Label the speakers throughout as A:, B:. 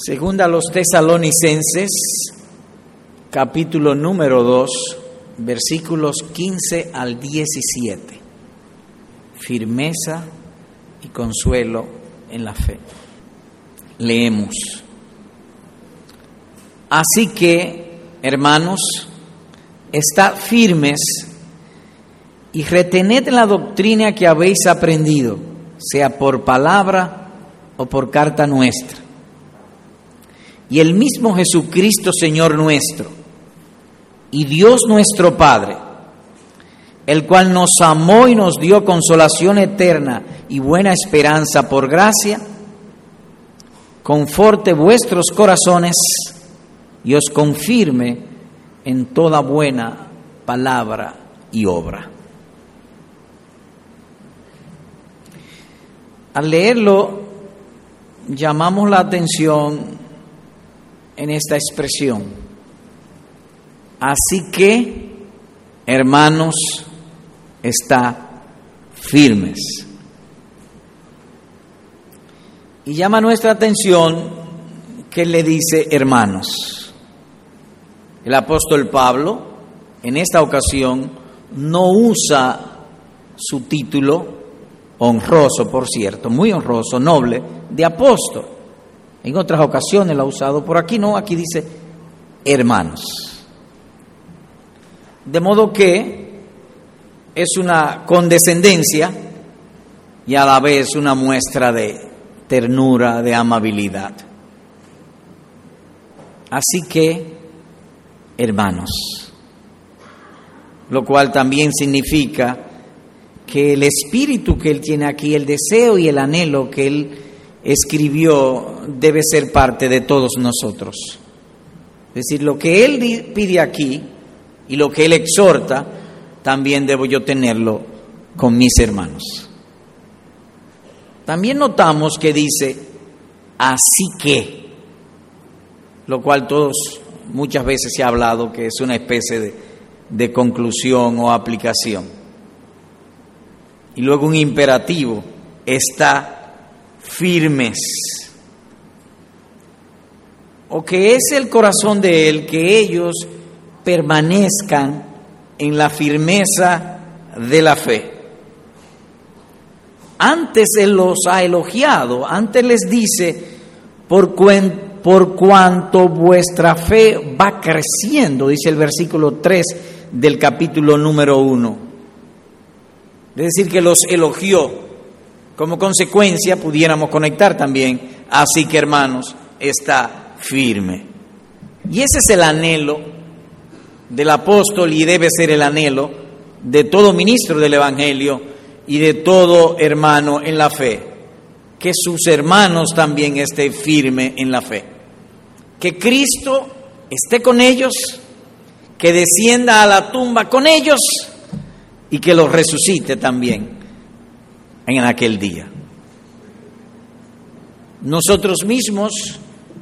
A: Segunda a los tesalonicenses, capítulo número 2, versículos 15 al 17. Firmeza y consuelo en la fe. Leemos. Así que, hermanos, estad firmes y retened la doctrina que habéis aprendido, sea por palabra o por carta nuestra y el mismo Jesucristo Señor nuestro y Dios nuestro Padre, el cual nos amó y nos dio consolación eterna y buena esperanza por gracia, conforte vuestros corazones y os confirme en toda buena palabra y obra. Al leerlo, llamamos la atención en esta expresión. Así que, hermanos, está firmes. Y llama nuestra atención que le dice hermanos. El apóstol Pablo, en esta ocasión, no usa su título, honroso por cierto, muy honroso, noble, de apóstol en otras ocasiones lo ha usado, por aquí no, aquí dice hermanos. De modo que es una condescendencia y a la vez una muestra de ternura, de amabilidad. Así que, hermanos, lo cual también significa que el espíritu que él tiene aquí, el deseo y el anhelo que él escribió debe ser parte de todos nosotros. Es decir, lo que Él pide aquí y lo que Él exhorta, también debo yo tenerlo con mis hermanos. También notamos que dice, así que, lo cual todos muchas veces se ha hablado que es una especie de, de conclusión o aplicación. Y luego un imperativo, está firmes. O que es el corazón de Él que ellos permanezcan en la firmeza de la fe. Antes Él los ha elogiado, antes les dice, por, por cuanto vuestra fe va creciendo, dice el versículo 3 del capítulo número 1. Es decir, que los elogió como consecuencia pudiéramos conectar también, así que hermanos, está firme. Y ese es el anhelo del apóstol y debe ser el anhelo de todo ministro del Evangelio y de todo hermano en la fe, que sus hermanos también estén firmes en la fe, que Cristo esté con ellos, que descienda a la tumba con ellos y que los resucite también en aquel día. Nosotros mismos,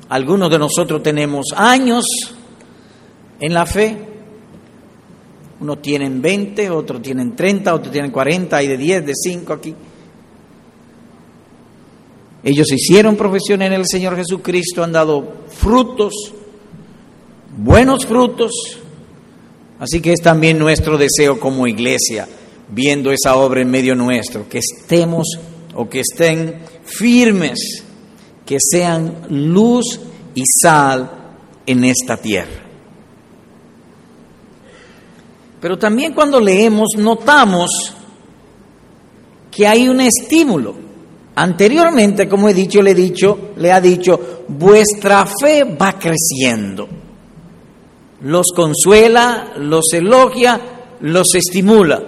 A: algunos de nosotros tenemos años en la fe, unos tienen 20, otros tienen 30, otros tienen 40, hay de 10, de 5 aquí. Ellos hicieron profesión en el Señor Jesucristo, han dado frutos, buenos frutos, así que es también nuestro deseo como iglesia viendo esa obra en medio nuestro, que estemos o que estén firmes, que sean luz y sal en esta tierra. Pero también cuando leemos notamos que hay un estímulo. Anteriormente, como he dicho, le he dicho, le ha dicho, vuestra fe va creciendo. Los consuela, los elogia, los estimula.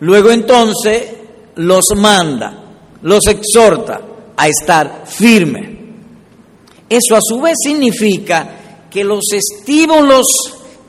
A: Luego entonces los manda, los exhorta a estar firme. Eso a su vez significa que los estímulos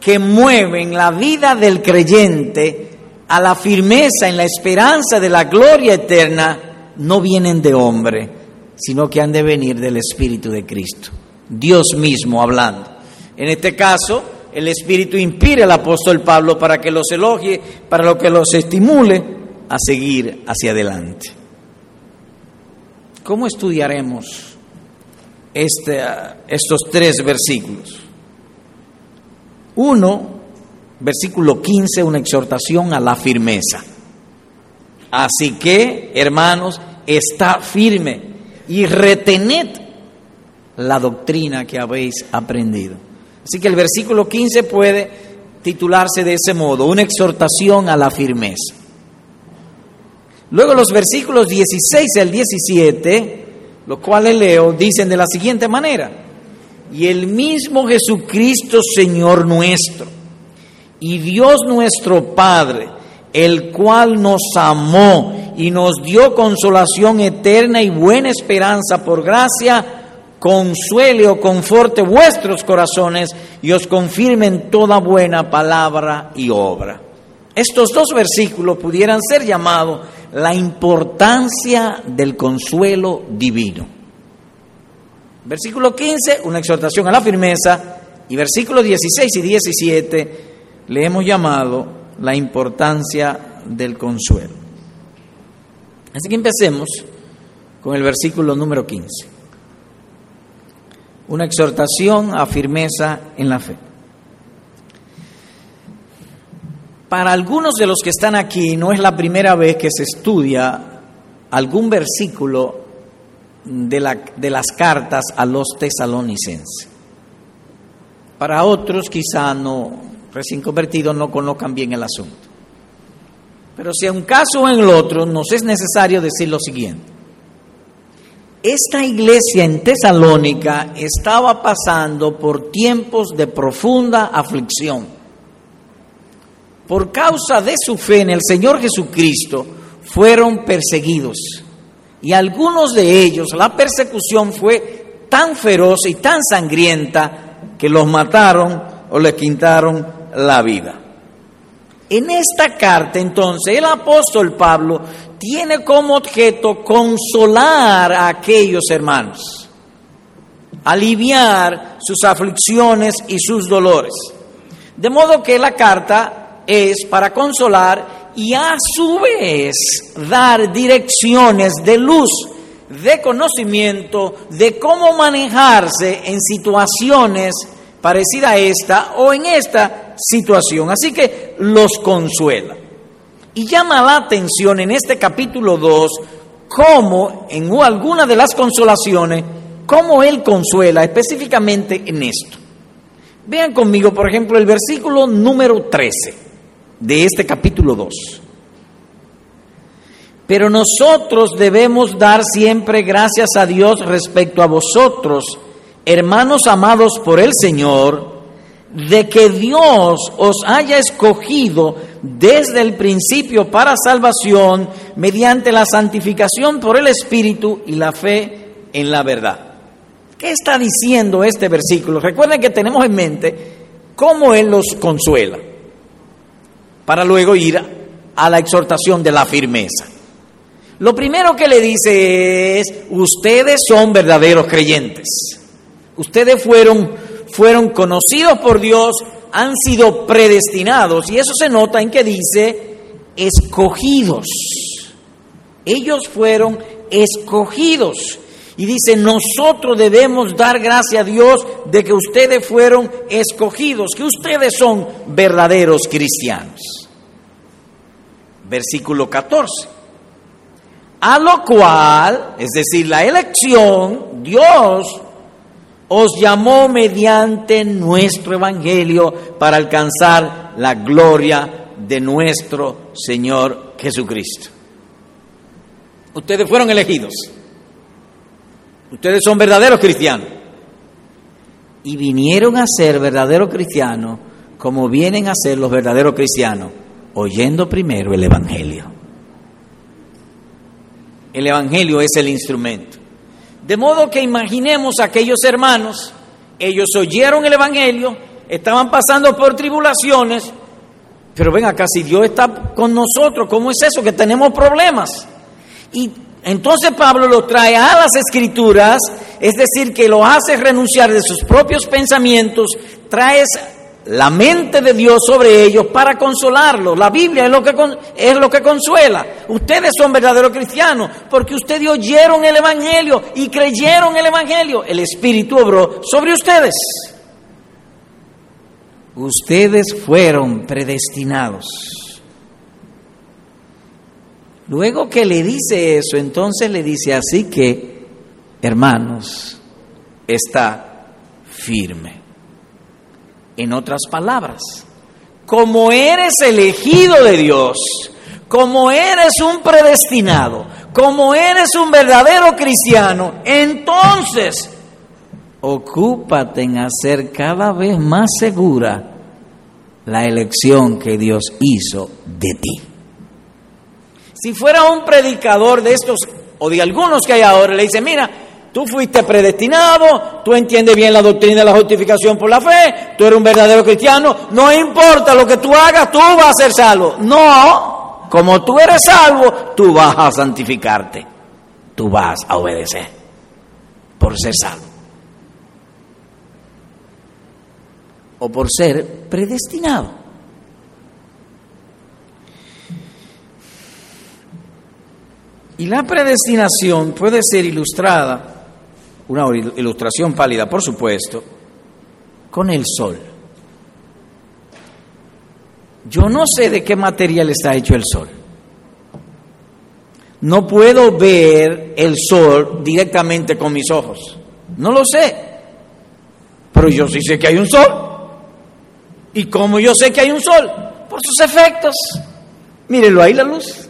A: que mueven la vida del creyente a la firmeza en la esperanza de la gloria eterna no vienen de hombre, sino que han de venir del Espíritu de Cristo, Dios mismo hablando. En este caso, el Espíritu inspire al apóstol Pablo para que los elogie, para lo que los estimule a seguir hacia adelante. ¿Cómo estudiaremos este, estos tres versículos. Uno, versículo 15, una exhortación a la firmeza. Así que, hermanos, está firme y retened la doctrina que habéis aprendido. Así que el versículo 15 puede titularse de ese modo, una exhortación a la firmeza. Luego los versículos 16 al 17, los cuales leo, dicen de la siguiente manera, y el mismo Jesucristo Señor nuestro, y Dios nuestro Padre, el cual nos amó y nos dio consolación eterna y buena esperanza por gracia, consuele o conforte vuestros corazones y os confirme en toda buena palabra y obra. Estos dos versículos pudieran ser llamados la importancia del consuelo divino. Versículo 15, una exhortación a la firmeza, y versículos 16 y 17 le hemos llamado la importancia del consuelo. Así que empecemos con el versículo número 15. Una exhortación a firmeza en la fe. Para algunos de los que están aquí no es la primera vez que se estudia algún versículo de, la, de las cartas a los tesalonicenses. Para otros quizá no, recién convertidos, no conozcan bien el asunto. Pero si en un caso o en el otro, nos es necesario decir lo siguiente. Esta iglesia en Tesalónica estaba pasando por tiempos de profunda aflicción por causa de su fe en el Señor Jesucristo, fueron perseguidos. Y algunos de ellos, la persecución fue tan feroz y tan sangrienta que los mataron o les quitaron la vida. En esta carta, entonces, el apóstol Pablo tiene como objeto consolar a aquellos hermanos, aliviar sus aflicciones y sus dolores. De modo que la carta es para consolar y a su vez dar direcciones de luz, de conocimiento, de cómo manejarse en situaciones parecidas a esta o en esta situación. Así que los consuela. Y llama la atención en este capítulo 2 cómo en alguna de las consolaciones, cómo él consuela específicamente en esto. Vean conmigo, por ejemplo, el versículo número 13 de este capítulo 2. Pero nosotros debemos dar siempre gracias a Dios respecto a vosotros, hermanos amados por el Señor, de que Dios os haya escogido desde el principio para salvación mediante la santificación por el Espíritu y la fe en la verdad. ¿Qué está diciendo este versículo? Recuerden que tenemos en mente cómo Él los consuela para luego ir a la exhortación de la firmeza. Lo primero que le dice es, ustedes son verdaderos creyentes. Ustedes fueron, fueron conocidos por Dios, han sido predestinados, y eso se nota en que dice, escogidos. Ellos fueron escogidos. Y dice, nosotros debemos dar gracias a Dios de que ustedes fueron escogidos, que ustedes son verdaderos cristianos. Versículo 14. A lo cual, es decir, la elección, Dios os llamó mediante nuestro Evangelio para alcanzar la gloria de nuestro Señor Jesucristo. Ustedes fueron elegidos. Ustedes son verdaderos cristianos. Y vinieron a ser verdaderos cristianos como vienen a ser los verdaderos cristianos, oyendo primero el Evangelio. El Evangelio es el instrumento. De modo que imaginemos a aquellos hermanos, ellos oyeron el Evangelio, estaban pasando por tribulaciones, pero ven acá, si Dios está con nosotros, ¿cómo es eso? Que tenemos problemas. Y entonces Pablo lo trae a las escrituras, es decir, que lo hace renunciar de sus propios pensamientos, trae la mente de Dios sobre ellos para consolarlos. La Biblia es lo que, es lo que consuela. Ustedes son verdaderos cristianos porque ustedes oyeron el Evangelio y creyeron el Evangelio. El Espíritu obró sobre ustedes. Ustedes fueron predestinados. Luego que le dice eso, entonces le dice así que, hermanos, está firme. En otras palabras, como eres elegido de Dios, como eres un predestinado, como eres un verdadero cristiano, entonces ocúpate en hacer cada vez más segura la elección que Dios hizo de ti. Si fuera un predicador de estos o de algunos que hay ahora, le dice, mira, Tú fuiste predestinado, tú entiendes bien la doctrina de la justificación por la fe, tú eres un verdadero cristiano, no importa lo que tú hagas, tú vas a ser salvo. No, como tú eres salvo, tú vas a santificarte, tú vas a obedecer por ser salvo. O por ser predestinado. Y la predestinación puede ser ilustrada una ilustración pálida, por supuesto, con el sol. Yo no sé de qué material está hecho el sol. No puedo ver el sol directamente con mis ojos. No lo sé. Pero yo sí sé que hay un sol. ¿Y cómo yo sé que hay un sol? Por sus efectos. Mírenlo ahí la luz.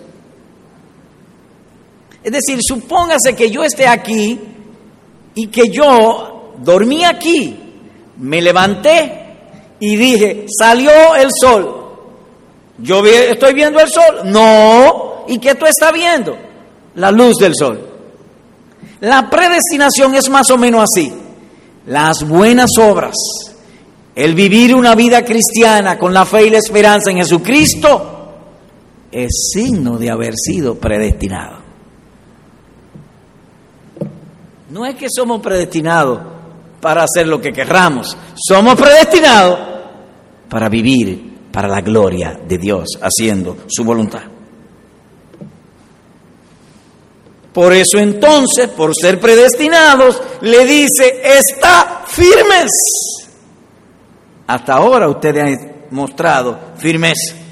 A: Es decir, supóngase que yo esté aquí y que yo dormí aquí, me levanté y dije, salió el sol. ¿Yo estoy viendo el sol? No. ¿Y qué tú estás viendo? La luz del sol. La predestinación es más o menos así. Las buenas obras, el vivir una vida cristiana con la fe y la esperanza en Jesucristo, es signo de haber sido predestinado. No es que somos predestinados para hacer lo que querramos, somos predestinados para vivir para la gloria de Dios, haciendo su voluntad. Por eso entonces, por ser predestinados, le dice, está firmes. Hasta ahora ustedes han mostrado firmeza.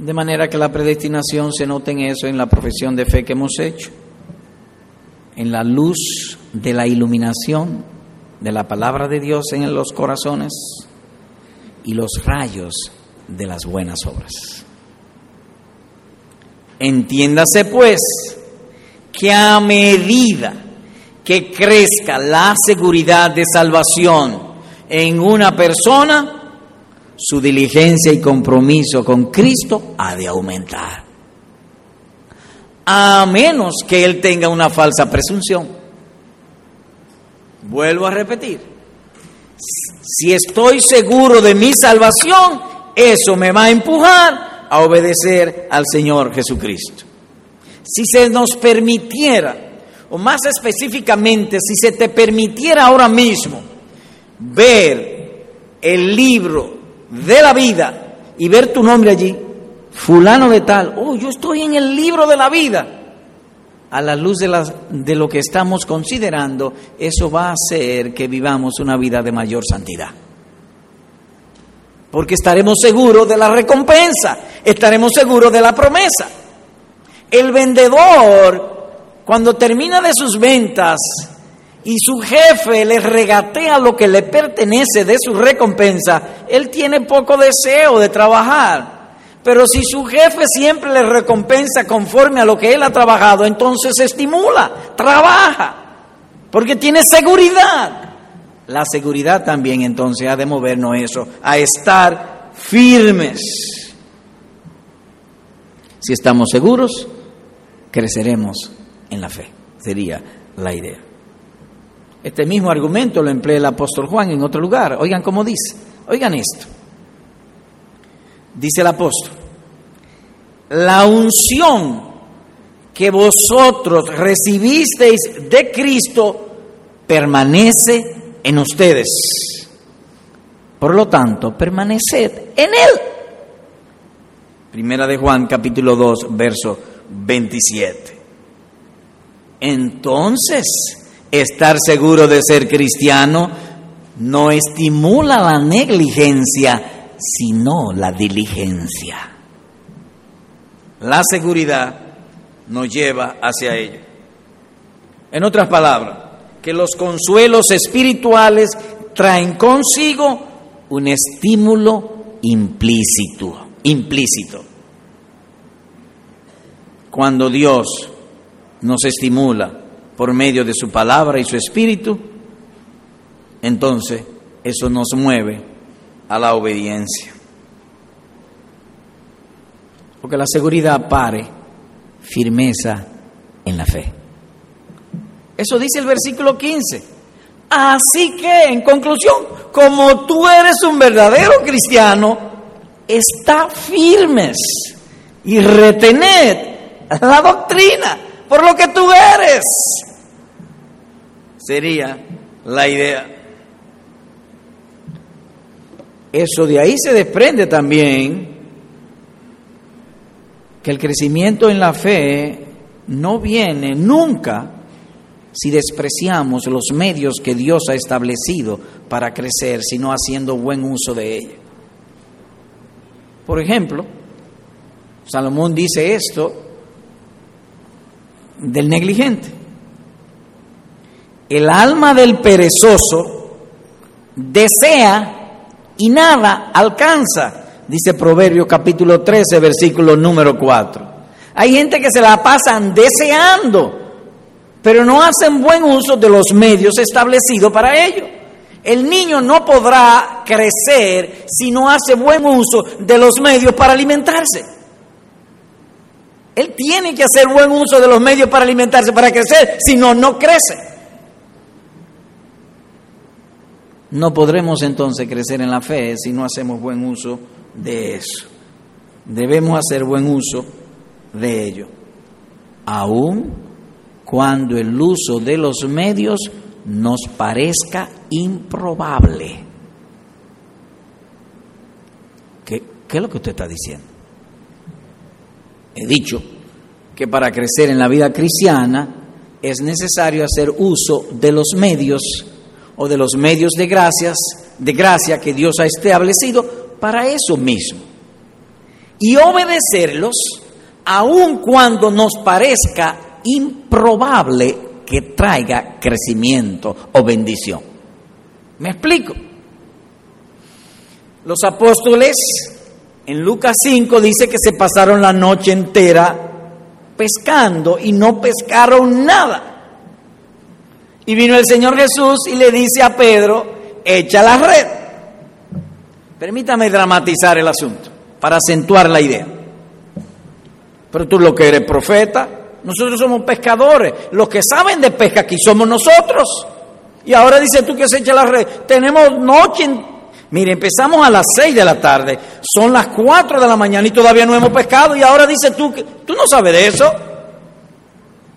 A: De manera que la predestinación se note en eso, en la profesión de fe que hemos hecho, en la luz de la iluminación de la palabra de Dios en los corazones y los rayos de las buenas obras. Entiéndase pues que a medida que crezca la seguridad de salvación en una persona, su diligencia y compromiso con Cristo ha de aumentar. A menos que él tenga una falsa presunción. Vuelvo a repetir. Si estoy seguro de mi salvación, eso me va a empujar a obedecer al Señor Jesucristo. Si se nos permitiera, o más específicamente, si se te permitiera ahora mismo ver el libro de la vida y ver tu nombre allí, fulano de tal, oh, yo estoy en el libro de la vida, a la luz de, las, de lo que estamos considerando, eso va a hacer que vivamos una vida de mayor santidad. Porque estaremos seguros de la recompensa, estaremos seguros de la promesa. El vendedor, cuando termina de sus ventas, y su jefe le regatea lo que le pertenece de su recompensa, él tiene poco deseo de trabajar. Pero si su jefe siempre le recompensa conforme a lo que él ha trabajado, entonces estimula, trabaja, porque tiene seguridad. La seguridad también entonces ha de movernos eso, a estar firmes. Si estamos seguros, creceremos en la fe, sería la idea. Este mismo argumento lo emplea el apóstol Juan en otro lugar. Oigan cómo dice. Oigan esto. Dice el apóstol. La unción que vosotros recibisteis de Cristo permanece en ustedes. Por lo tanto, permaneced en Él. Primera de Juan capítulo 2, verso 27. Entonces, estar seguro de ser cristiano no estimula la negligencia, sino la diligencia. La seguridad nos lleva hacia ello. En otras palabras, que los consuelos espirituales traen consigo un estímulo implícito, implícito. Cuando Dios nos estimula por medio de su palabra y su espíritu, entonces eso nos mueve a la obediencia. Porque la seguridad pare firmeza en la fe. Eso dice el versículo 15. Así que, en conclusión, como tú eres un verdadero cristiano, está firmes y retened la doctrina por lo que tú eres. Sería la idea. Eso de ahí se desprende también que el crecimiento en la fe no viene nunca si despreciamos los medios que Dios ha establecido para crecer, sino haciendo buen uso de ellos. Por ejemplo, Salomón dice esto del negligente. El alma del perezoso desea y nada alcanza, dice Proverbio capítulo 13, versículo número 4. Hay gente que se la pasan deseando, pero no hacen buen uso de los medios establecidos para ello. El niño no podrá crecer si no hace buen uso de los medios para alimentarse. Él tiene que hacer buen uso de los medios para alimentarse, para crecer, si no, no crece. No podremos entonces crecer en la fe si no hacemos buen uso de eso. Debemos hacer buen uso de ello, aun cuando el uso de los medios nos parezca improbable. ¿Qué, qué es lo que usted está diciendo? He dicho que para crecer en la vida cristiana es necesario hacer uso de los medios o de los medios de gracias, de gracia que Dios ha establecido para eso mismo. Y obedecerlos aun cuando nos parezca improbable que traiga crecimiento o bendición. ¿Me explico? Los apóstoles en Lucas 5 dice que se pasaron la noche entera pescando y no pescaron nada. Y vino el Señor Jesús y le dice a Pedro, echa la red. Permítame dramatizar el asunto para acentuar la idea. Pero tú lo que eres profeta, nosotros somos pescadores. Los que saben de pesca aquí somos nosotros. Y ahora dice tú que se echa la red. Tenemos noche Mire, empezamos a las 6 de la tarde, son las 4 de la mañana y todavía no hemos pescado y ahora dices tú que tú no sabes de eso.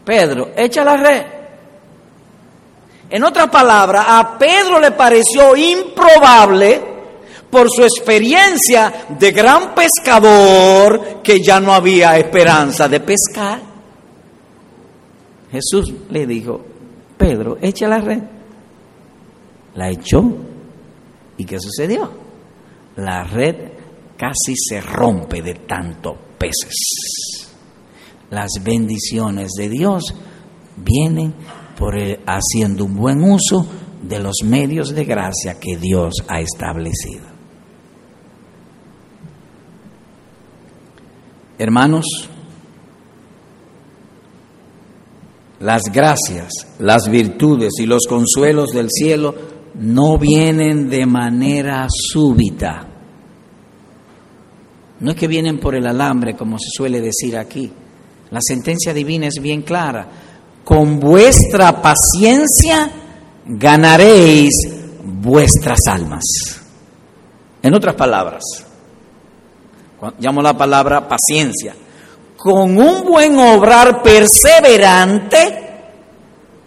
A: Pedro, echa la red. En otras palabras, a Pedro le pareció improbable por su experiencia de gran pescador que ya no había esperanza de pescar. Jesús le dijo, Pedro, echa la red. La echó ¿Y qué sucedió? La red casi se rompe de tantos peces. Las bendiciones de Dios vienen por haciendo un buen uso de los medios de gracia que Dios ha establecido. Hermanos, las gracias, las virtudes y los consuelos del cielo no vienen de manera súbita. No es que vienen por el alambre, como se suele decir aquí. La sentencia divina es bien clara. Con vuestra paciencia ganaréis vuestras almas. En otras palabras, llamo la palabra paciencia. con un buen obrar perseverante,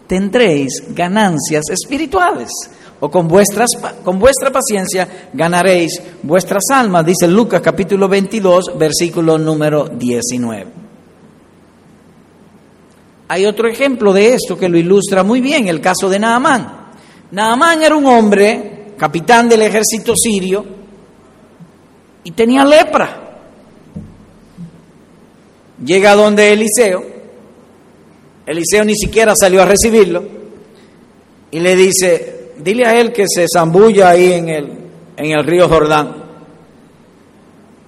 A: tendréis ganancias espirituales. O con, vuestras, con vuestra paciencia ganaréis vuestras almas, dice Lucas capítulo 22, versículo número 19. Hay otro ejemplo de esto que lo ilustra muy bien, el caso de Naamán. Naamán era un hombre, capitán del ejército sirio, y tenía lepra. Llega donde Eliseo, Eliseo ni siquiera salió a recibirlo, y le dice, dile a él que se zambulla ahí en el, en el río Jordán,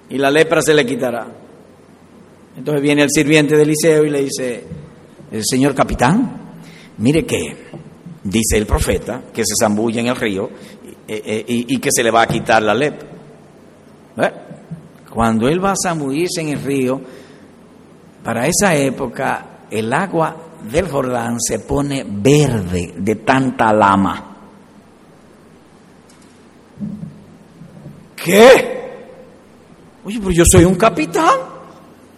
A: y la lepra se le quitará. Entonces viene el sirviente de Eliseo y le dice, el señor capitán, mire que dice el profeta que se zambulla en el río y, que se le va a quitar la lepra. ¿Eh? Cuando él va a zambullirse en el río, para esa época el agua del Jordán se pone verde de tanta lama. ¿Qué? Oye, pero yo soy un capitán.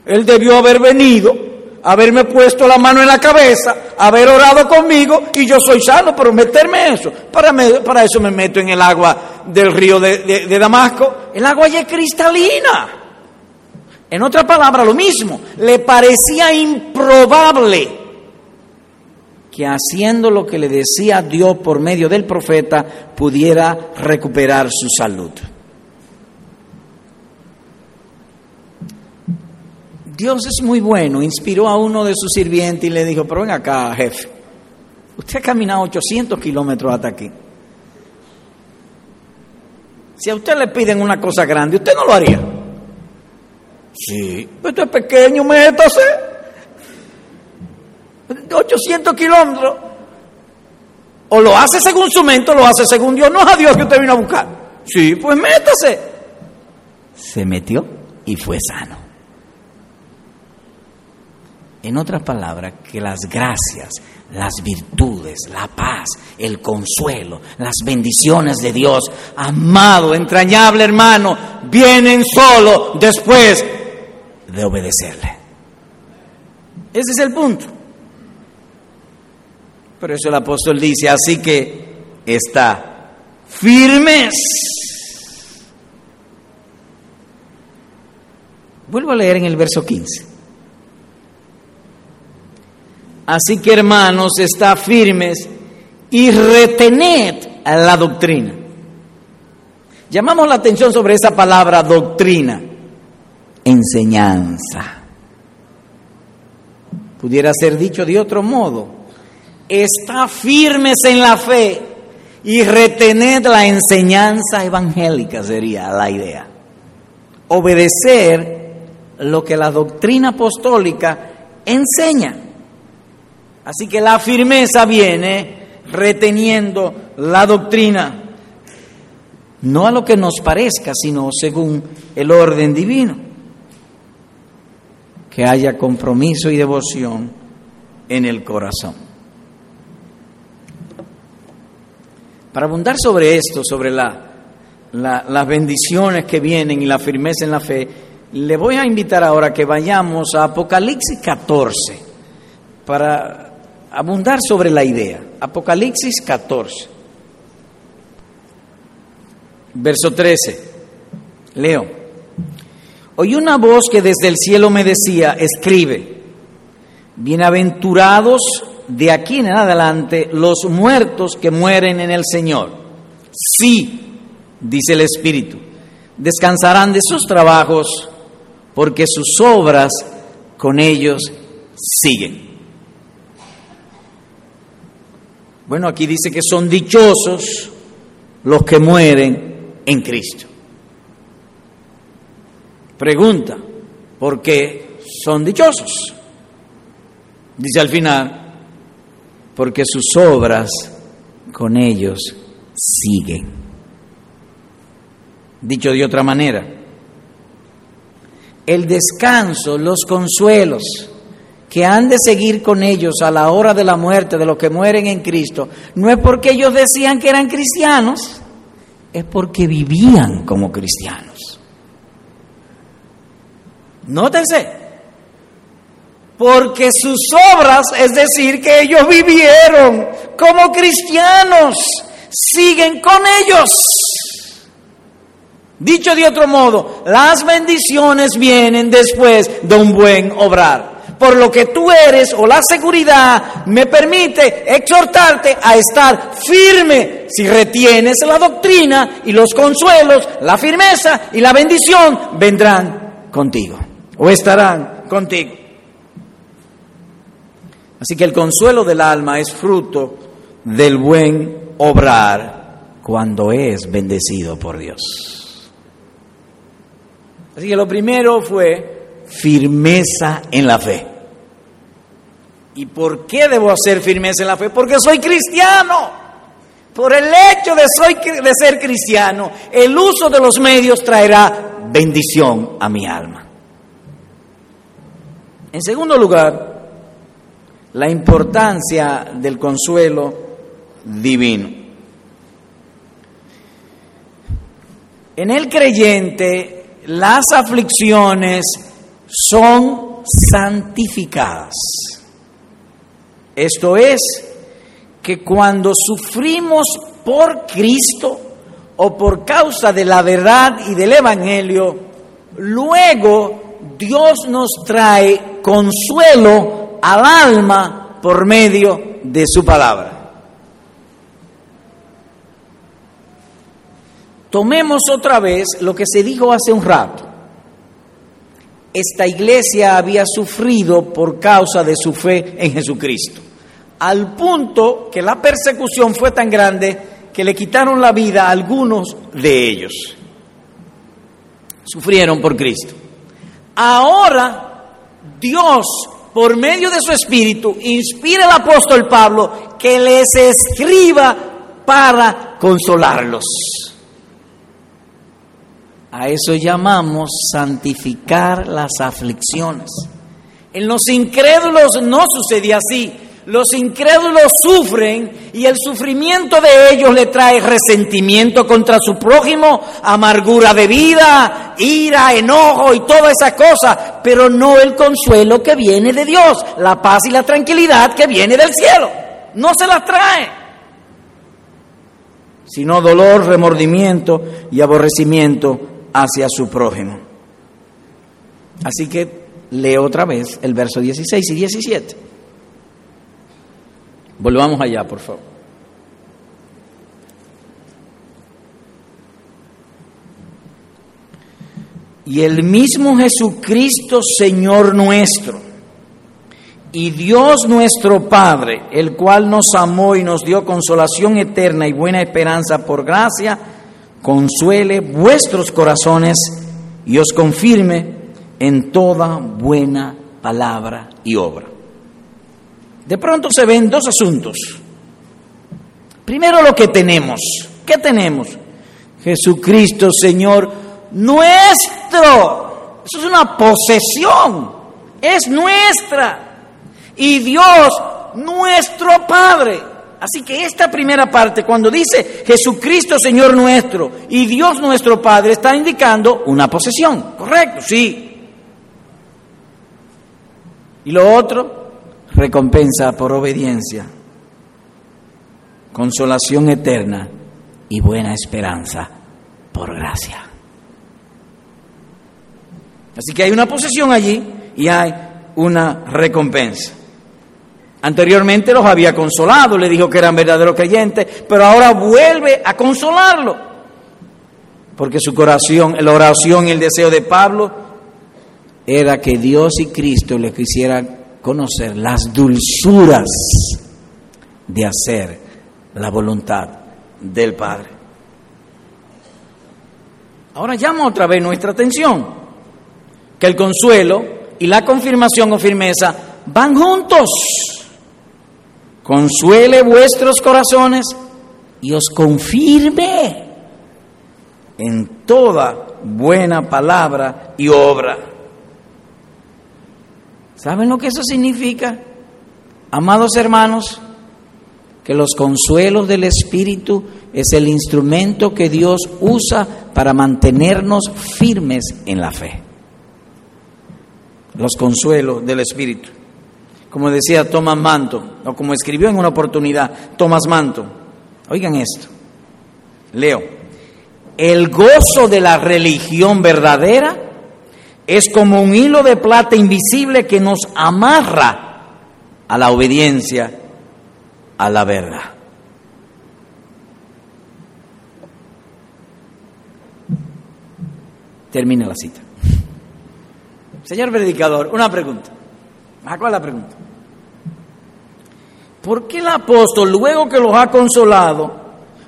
A: Él debió haber venido haberme puesto la mano en la cabeza, haber orado conmigo y yo soy sano, pero meterme eso. Para, para eso me meto en el agua del río de, Damasco. El agua ya es cristalina. En otra palabra, lo mismo. Le parecía improbable que haciendo lo que le decía Dios por medio del profeta pudiera recuperar su salud. Dios es muy bueno, inspiró a uno de sus sirvientes y le dijo, pero ven acá, jefe, usted ha caminado 800 kilómetros hasta aquí. Si a usted le piden una cosa grande, ¿usted no lo haría? Sí, pues esto es pequeño, métase. 800 kilómetros. O lo hace según su mente o lo hace según Dios. No es a Dios que usted vino a buscar. Sí, pues métase. Se metió y fue sano. En otras palabras, que las gracias, las virtudes, la paz, el consuelo, las bendiciones de Dios, amado, entrañable hermano, vienen solo después de obedecerle. Ese es el punto. Por eso el apóstol dice, así que está firmes. Vuelvo a leer en el verso 15. Así que hermanos, está firmes y retened la doctrina. Llamamos la atención sobre esa palabra doctrina, enseñanza. Pudiera ser dicho de otro modo, está firmes en la fe y retened la enseñanza evangélica sería la idea. Obedecer lo que la doctrina apostólica enseña. Así que la firmeza viene reteniendo la doctrina, no a lo que nos parezca, sino según el orden divino. Que haya compromiso y devoción en el corazón. Para abundar sobre esto, sobre las bendiciones que vienen y la firmeza en la fe, le voy a invitar ahora que vayamos a Apocalipsis 14 para abundar sobre la idea. Apocalipsis 14, verso 13. Leo. Oí una voz que desde el cielo me decía, escribe, bienaventurados de aquí en adelante los muertos que mueren en el Señor. Sí, dice el Espíritu, descansarán de sus trabajos porque sus obras con ellos siguen. Bueno, aquí dice que son dichosos los que mueren en Cristo. Pregunta, ¿por qué son dichosos? Dice al final, porque sus obras con ellos siguen. Dicho de otra manera, el descanso, los consuelos, que han de seguir con ellos a la hora de la muerte de los que mueren en Cristo, no es porque ellos decían que eran cristianos, es porque vivían como cristianos. Nótese, porque sus obras, es decir, que ellos vivieron como cristianos, siguen con ellos. Dicho de otro modo, las bendiciones vienen después de un buen obrar. Por lo que tú eres o la seguridad me permite exhortarte a estar firme si retienes la doctrina y los consuelos, la firmeza y la bendición vendrán contigo o estarán contigo. Así que el consuelo del alma es fruto del buen obrar cuando es bendecido por Dios. Así que lo primero fue firmeza en la fe. ¿Y por qué debo hacer firmeza en la fe? Porque soy cristiano. Por el hecho de, soy, de ser cristiano, el uso de los medios traerá bendición a mi alma. En segundo lugar, la importancia del consuelo divino. En el creyente las aflicciones son santificadas. Esto es, que cuando sufrimos por Cristo o por causa de la verdad y del Evangelio, luego Dios nos trae consuelo al alma por medio de su palabra. Tomemos otra vez lo que se dijo hace un rato. Esta iglesia había sufrido por causa de su fe en Jesucristo, al punto que la persecución fue tan grande que le quitaron la vida a algunos de ellos. Sufrieron por Cristo. Ahora Dios por medio de su espíritu, inspira el apóstol Pablo que les escriba para consolarlos. A eso llamamos santificar las aflicciones. En los incrédulos no sucede así. Los incrédulos sufren y el sufrimiento de ellos le trae resentimiento contra su prójimo, amargura de vida, ira, enojo y toda esa cosa, pero no el consuelo que viene de Dios, la paz y la tranquilidad que viene del cielo. No se las trae, sino dolor, remordimiento y aborrecimiento hacia su prójimo. Así que leo otra vez el verso 16 y 17. Volvamos allá, por favor. Y el mismo Jesucristo, Señor nuestro, y Dios nuestro Padre, el cual nos amó y nos dio consolación eterna y buena esperanza por gracia, consuele vuestros corazones y os confirme en toda buena palabra y obra. De pronto se ven dos asuntos. Primero lo que tenemos. ¿Qué tenemos? Jesucristo, Señor nuestro. Eso es una posesión. Es nuestra. Y Dios, nuestro Padre. Así que esta primera parte, cuando dice Jesucristo Señor nuestro y Dios nuestro Padre, está indicando una posesión. ¿Correcto? Sí. Y lo otro, recompensa por obediencia, consolación eterna y buena esperanza por gracia. Así que hay una posesión allí y hay una recompensa. Anteriormente los había consolado, le dijo que eran verdaderos creyentes, pero ahora vuelve a consolarlo. Porque su corazón, la oración y el deseo de Pablo era que Dios y Cristo le quisieran conocer las dulzuras de hacer la voluntad del Padre. Ahora llama otra vez nuestra atención que el consuelo y la confirmación o firmeza van juntos. Consuele vuestros corazones y os confirme en toda buena palabra y obra. ¿Saben lo que eso significa? Amados hermanos, que los consuelos del Espíritu es el instrumento que Dios usa para mantenernos firmes en la fe. Los consuelos del Espíritu. Como decía Thomas Manto, o como escribió en una oportunidad Thomas Manto. Oigan esto, leo, el gozo de la religión verdadera es como un hilo de plata invisible que nos amarra a la obediencia a la verdad. Termina la cita. Señor predicador, una pregunta. ¿A la pregunta? ¿Por qué el apóstol, luego que los ha consolado,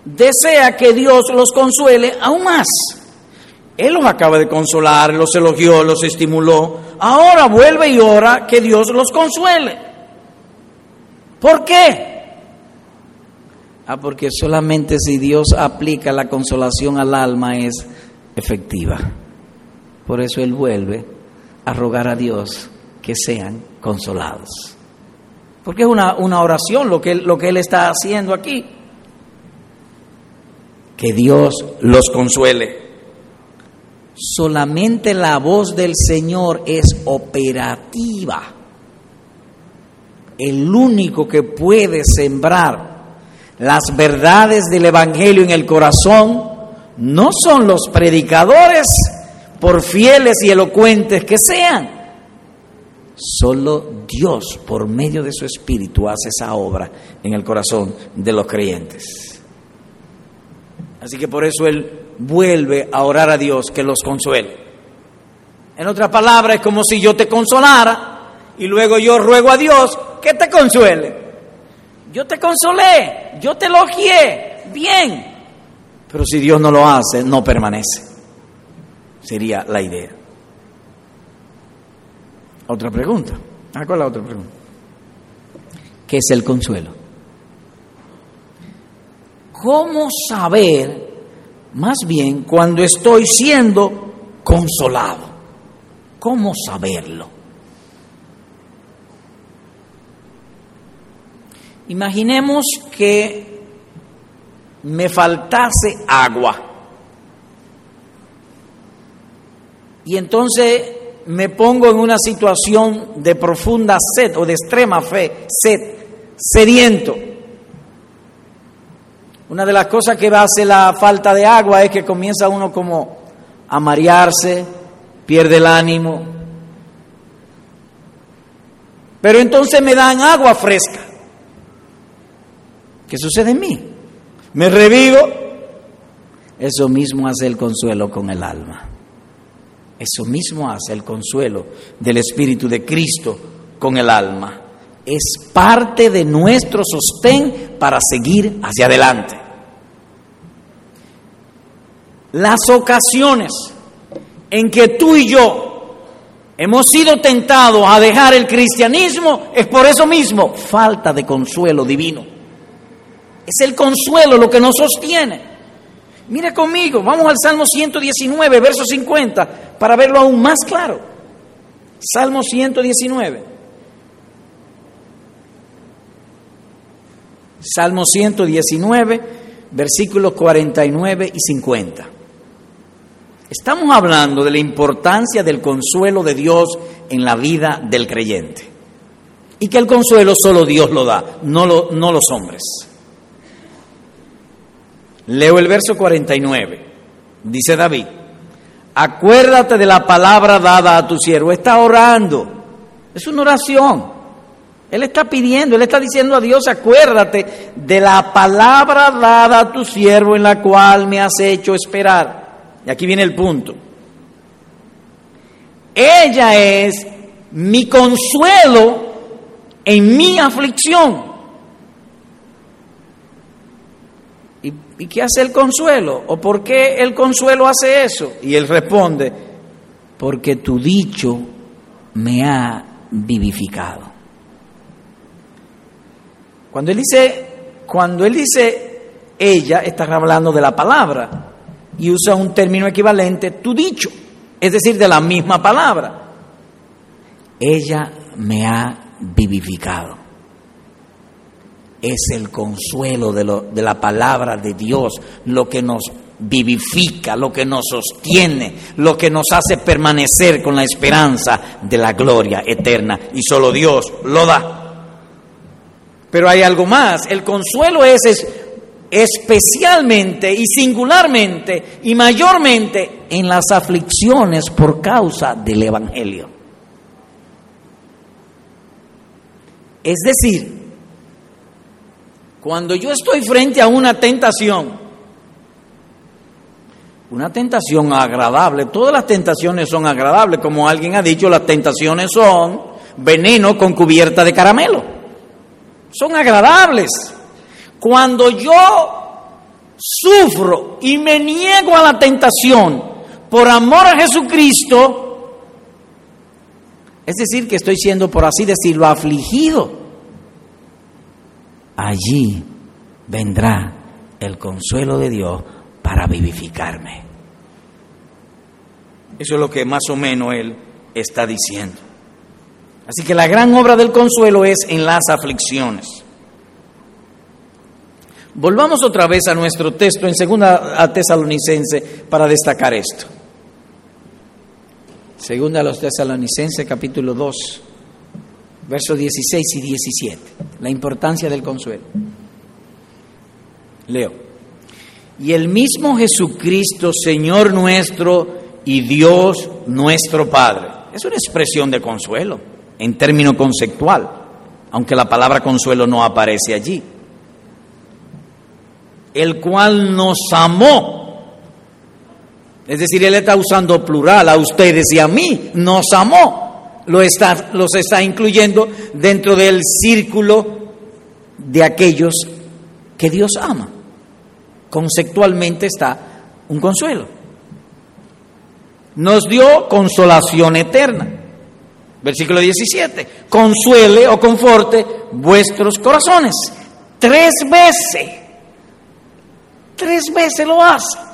A: desea que Dios los consuele aún más? Él los acaba de consolar, los elogió, los estimuló. Ahora vuelve y ora que Dios los consuele. ¿Por qué? Ah, porque solamente si Dios aplica la consolación al alma es efectiva. Por eso Él vuelve a rogar a Dios que sean consolados. Porque es una, una oración lo que, lo que Él está haciendo aquí. Que Dios los consuele. Solamente la voz del Señor es operativa. El único que puede sembrar las verdades del Evangelio en el corazón no son los predicadores, por fieles y elocuentes que sean. Solo Dios, por medio de su Espíritu, hace esa obra en el corazón de los creyentes. Así que por eso Él vuelve a orar a Dios que los consuele. En otras palabras, es como si yo te consolara y luego yo ruego a Dios que te consuele. Yo te consolé, yo te elogié, bien. Pero si Dios no lo hace, no permanece sería la idea. Otra pregunta. Ah, ¿Cuál es la otra pregunta? ¿Qué es el consuelo? ¿Cómo saber, más bien, cuando estoy siendo consolado? ¿Cómo saberlo? Imaginemos que me faltase agua. Y entonces me pongo en una situación de profunda sed o de extrema fe, sed, sediento. Una de las cosas que hace la falta de agua es que comienza uno como a marearse, pierde el ánimo. Pero entonces me dan agua fresca. ¿Qué sucede en mí? Me revivo. Eso mismo hace el consuelo con el alma. Eso mismo hace el consuelo del Espíritu de Cristo con el alma. Es parte de nuestro sostén para seguir hacia adelante. Las ocasiones en que tú y yo hemos sido tentados a dejar el cristianismo es por eso mismo, falta de consuelo divino. Es el consuelo lo que nos sostiene. Mire conmigo, vamos al Salmo 119, verso 50, para verlo aún más claro. Salmo 119. Salmo 119, versículos 49 y 50. Estamos hablando de la importancia del consuelo de Dios en la vida del creyente. Y que el consuelo solo Dios lo da, no, lo, no los hombres. Leo el verso 49. Dice David, acuérdate de la palabra dada a tu siervo. Está orando. Es una oración. Él está pidiendo, él está diciendo a Dios, acuérdate de la palabra dada a tu siervo en la cual me has hecho esperar. Y aquí viene el punto. Ella es mi consuelo en mi aflicción. ¿Y qué hace el consuelo? ¿O por qué el consuelo hace eso? Y él responde, porque tu dicho me ha vivificado. Cuando él dice, cuando él dice ella, está hablando de la palabra y usa un término equivalente, tu dicho, es decir, de la misma palabra. Ella me ha vivificado es el consuelo de, lo, de la palabra de Dios, lo que nos vivifica, lo que nos sostiene, lo que nos hace permanecer con la esperanza de la gloria eterna. Y solo Dios lo da. Pero hay algo más, el consuelo es, es especialmente y singularmente y mayormente en las aflicciones por causa del Evangelio. Es decir, cuando yo estoy frente a una tentación, una tentación agradable, todas las tentaciones son agradables, como alguien ha dicho, las tentaciones son veneno con cubierta de caramelo, son agradables. Cuando yo sufro y me niego a la tentación por amor a Jesucristo, es decir, que estoy siendo, por así decirlo, afligido allí vendrá el consuelo de Dios para vivificarme. Eso es lo que más o menos él está diciendo. Así que la gran obra del consuelo es en las aflicciones. Volvamos otra vez a nuestro texto en segunda a Tesalonicense para destacar esto. Segunda a los Tesalonicenses capítulo 2 versos 16 y 17, la importancia del consuelo. Leo. Y el mismo Jesucristo, Señor nuestro y Dios nuestro Padre. Es una expresión de consuelo en término conceptual, aunque la palabra consuelo no aparece allí. El cual nos amó. Es decir, Él está usando plural a ustedes y a mí. Nos amó lo está, los está incluyendo dentro del círculo de aquellos que Dios ama. Conceptualmente está un consuelo. Nos dio consolación eterna. Versículo 17. Consuele o conforte vuestros corazones. Tres veces. Tres veces lo hace.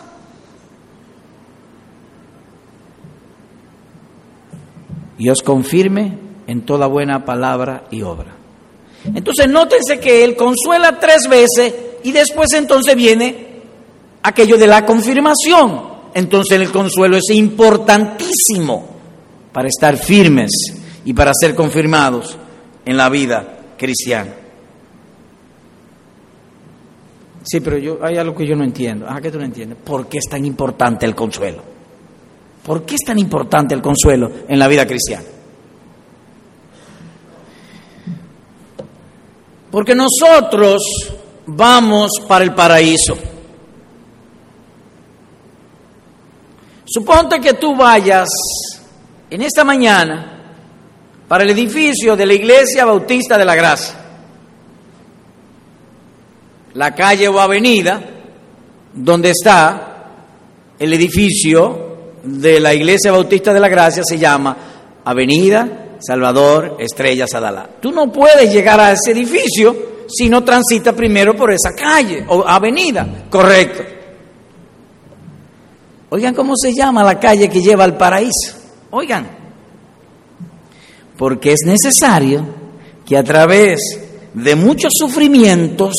A: Y os confirme en toda buena palabra y obra. Entonces nótense que Él consuela tres veces y después entonces viene aquello de la confirmación. Entonces el consuelo es importantísimo para estar firmes y para ser confirmados en la vida cristiana. Sí, pero yo, hay algo que yo no entiendo. Ah, que tú no entiendes. ¿Por qué es tan importante el consuelo? ¿Por qué es tan importante el consuelo en la vida cristiana? Porque nosotros vamos para el paraíso. Suponte que tú vayas en esta mañana para el edificio de la Iglesia Bautista de la Gracia. La calle o avenida donde está el edificio de la Iglesia Bautista de la Gracia se llama Avenida Salvador Estrella Sadalá. Tú no puedes llegar a ese edificio si no transitas primero por esa calle o avenida, correcto. Oigan cómo se llama la calle que lleva al paraíso. Oigan, porque es necesario que a través de muchos sufrimientos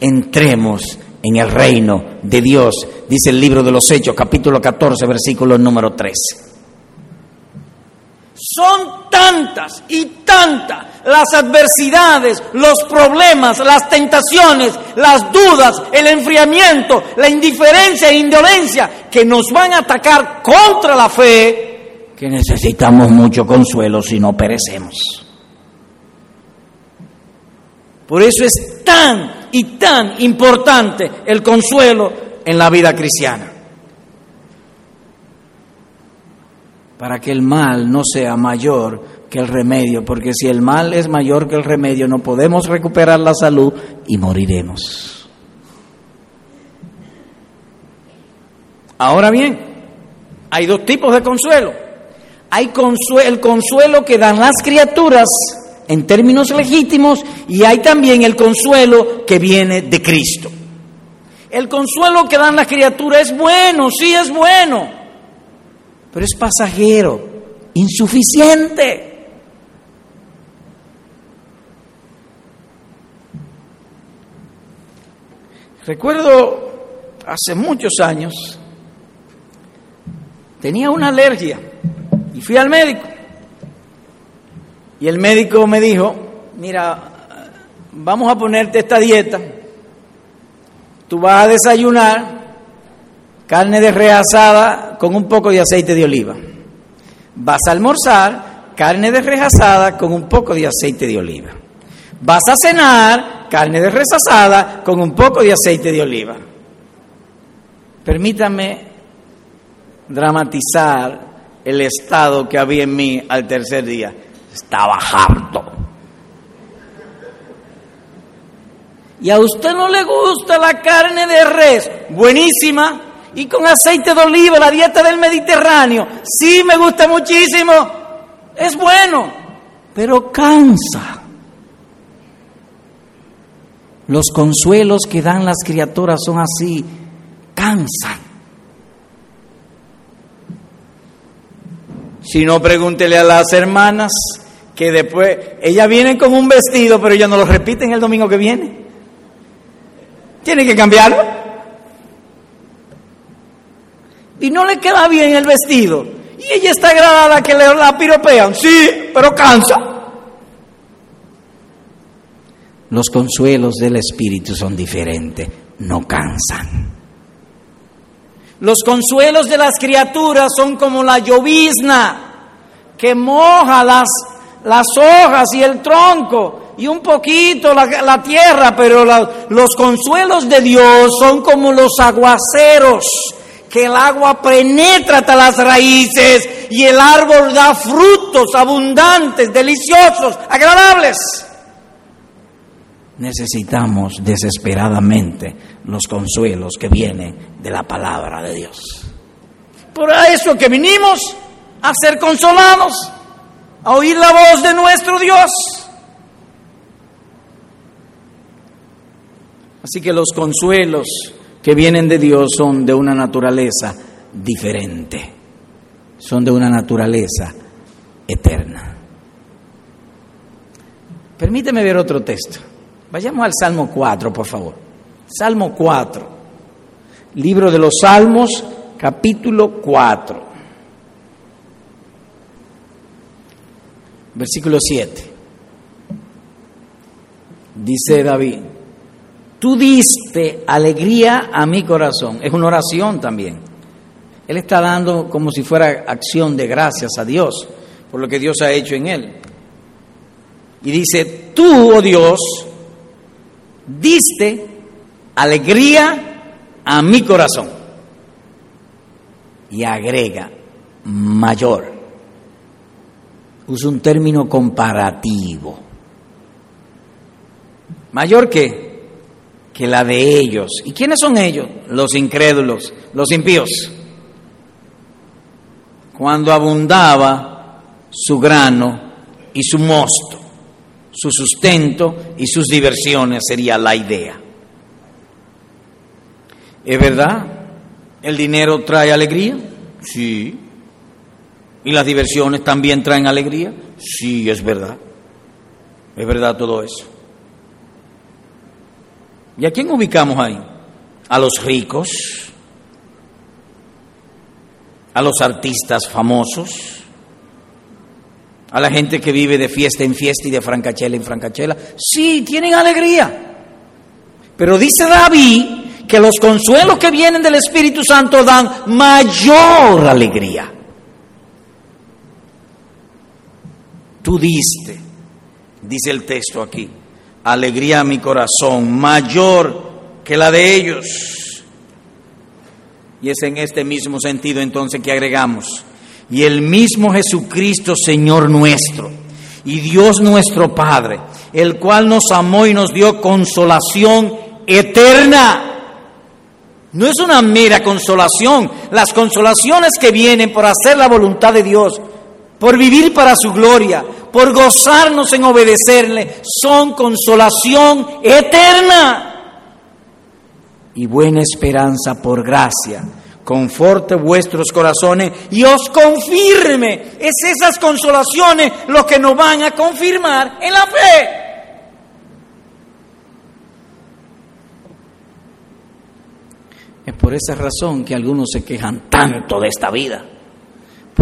A: entremos en el reino de Dios, dice el libro de los Hechos, capítulo 14, versículo número 3. Son tantas y tantas las adversidades, los problemas, las tentaciones, las dudas, el enfriamiento, la indiferencia e indolencia que nos van a atacar contra la fe, que necesitamos mucho consuelo si no perecemos. Por eso es tan y tan importante el consuelo en la vida cristiana. Para que el mal no sea mayor que el remedio, porque si el mal es mayor que el remedio no podemos recuperar la salud y moriremos. Ahora bien, hay dos tipos de consuelo. Hay el consuelo que dan las criaturas en términos legítimos y hay también el consuelo que viene de Cristo. El consuelo que dan las criaturas es bueno, sí es bueno, pero es pasajero, insuficiente. Recuerdo hace muchos años, tenía una alergia y fui al médico. Y el médico me dijo, mira, vamos a ponerte esta dieta. Tú vas a desayunar carne de reasada con un poco de aceite de oliva. Vas a almorzar carne de rejasada con un poco de aceite de oliva. Vas a cenar carne de resasada con un poco de aceite de oliva. Permítame dramatizar el estado que había en mí al tercer día. Estaba harto. Y a usted no le gusta la carne de res, buenísima, y con aceite de oliva, la dieta del Mediterráneo. Sí, me gusta muchísimo, es bueno, pero cansa. Los consuelos que dan las criaturas son así, cansan. Si no, pregúntele a las hermanas que después, ellas vienen con un vestido, pero ellas no lo repiten el domingo que viene. Tienen que cambiarlo. Y no le queda bien el vestido. Y ella está agradada que le la piropean. Sí, pero cansa. Los consuelos del Espíritu son diferentes, no cansan. Los consuelos de las criaturas son como la llovizna que moja las, las hojas y el tronco y un poquito la, tierra, pero los consuelos de Dios son como los aguaceros, que el agua penetra hasta las raíces y el árbol da frutos abundantes, deliciosos, agradables necesitamos desesperadamente los consuelos que vienen de la palabra de Dios. Por eso que vinimos a ser consolados, a oír la voz de nuestro Dios. Así que los consuelos que vienen de Dios son de una naturaleza diferente, son de una naturaleza eterna. Permíteme ver otro texto. Vayamos al Salmo 4, por favor. Salmo 4. Libro de los Salmos, capítulo 4. Versículo 7. Dice David, tú diste alegría a mi corazón. Es una oración también. Él está dando como si fuera acción de gracias a Dios por lo que Dios ha hecho en él. Y dice, tú, oh Dios, diste alegría a mi corazón. Y agrega, mayor. Usa un término comparativo. ¿Mayor que Que la de ellos. ¿Y quiénes son ellos? Los incrédulos, los impíos. Cuando abundaba su grano y su mosto su sustento y sus diversiones sería la idea. ¿Es verdad? ¿El dinero trae alegría? Sí. ¿Y las diversiones también traen alegría? Sí, es verdad. Es verdad todo eso. ¿Y a quién ubicamos ahí? A los ricos, a los artistas famosos, a la gente que vive de fiesta en fiesta y de francachela en francachela. Sí, tienen alegría. Pero dice David que los consuelos que vienen del Espíritu Santo dan mayor alegría. Tú diste, dice el texto aquí, alegría a mi corazón, mayor que la de ellos. Y es en este mismo sentido entonces que agregamos y el mismo Jesucristo, Señor nuestro, y Dios nuestro Padre, el cual nos amó y nos dio consolación eterna. No es una mera consolación, las consolaciones que vienen por hacer la voluntad de Dios, por vivir para su gloria, por gozarnos en obedecerle, son consolación eterna y buena esperanza por gracia conforte vuestros corazones y os confirme. Es esas consolaciones lo que nos van a confirmar en la fe. Es por esa razón que algunos se quejan tanto de esta vida,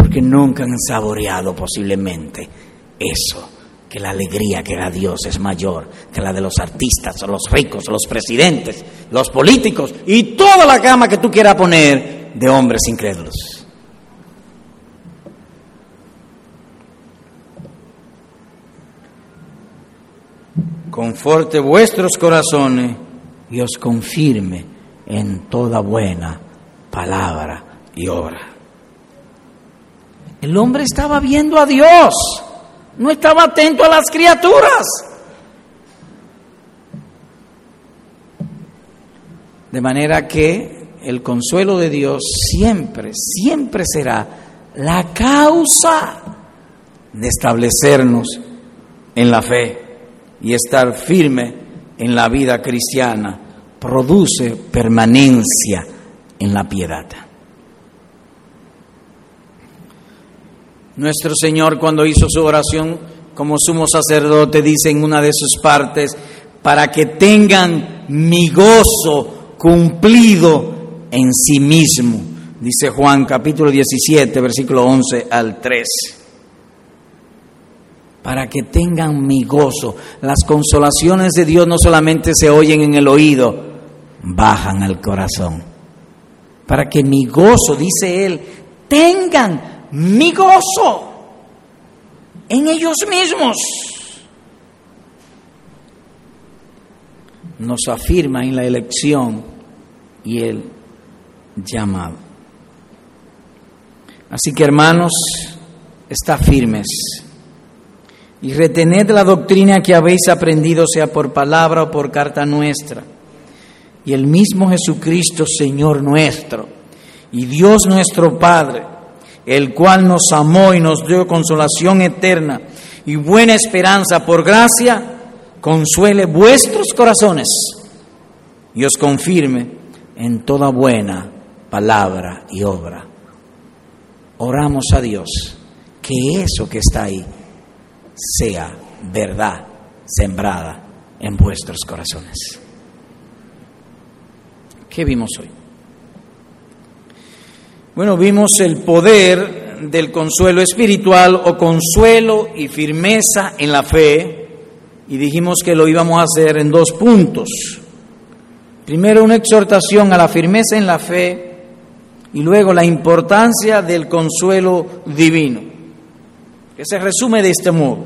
A: porque nunca han saboreado posiblemente eso, que la alegría que da Dios es mayor que la de los artistas, los ricos, los presidentes, los políticos y toda la cama que tú quieras poner de hombres incrédulos. Conforte vuestros corazones y os confirme en toda buena palabra y obra. El hombre estaba viendo a Dios, no estaba atento a las criaturas. De manera que el consuelo de Dios siempre, siempre será la causa de establecernos en la fe y estar firme en la vida cristiana produce permanencia en la piedad. Nuestro Señor cuando hizo su oración como sumo sacerdote dice en una de sus partes, para que tengan mi gozo cumplido en sí mismo, dice Juan capítulo 17, versículo 11 al 13 para que tengan mi gozo. Las consolaciones de Dios no solamente se oyen en el oído, bajan al corazón. Para que mi gozo, dice Él, tengan mi gozo en ellos mismos. Nos afirma en la elección y el llamado. Así que hermanos, está firmes y retened la doctrina que habéis aprendido, sea por palabra o por carta nuestra. Y el mismo Jesucristo, Señor nuestro, y Dios nuestro Padre, el cual nos amó y nos dio consolación eterna y buena esperanza por gracia, consuele vuestros corazones y os confirme en toda buena palabra y obra. Oramos a Dios que eso que está ahí sea verdad sembrada en vuestros corazones. ¿Qué vimos hoy? Bueno, vimos el poder del consuelo espiritual o consuelo y firmeza en la fe y dijimos que lo íbamos a hacer en dos puntos. Primero una exhortación a la firmeza en la fe y luego la importancia del consuelo divino. Que se resume de este modo,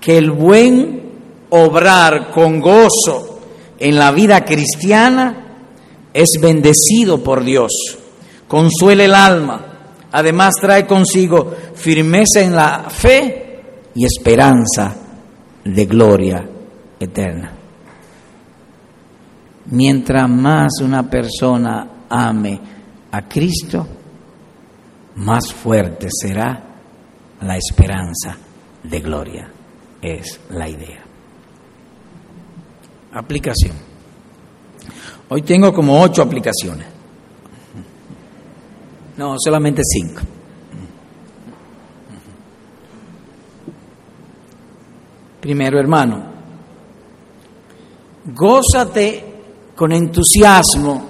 A: que el buen obrar con gozo en la vida cristiana es bendecido por Dios, consuela el alma, además trae consigo firmeza en la fe y esperanza de gloria eterna. Mientras más una persona ame a Cristo, más fuerte será la esperanza de gloria. Es la idea. Aplicación. Hoy tengo como ocho aplicaciones. No, solamente cinco. Primero, hermano, gózate con entusiasmo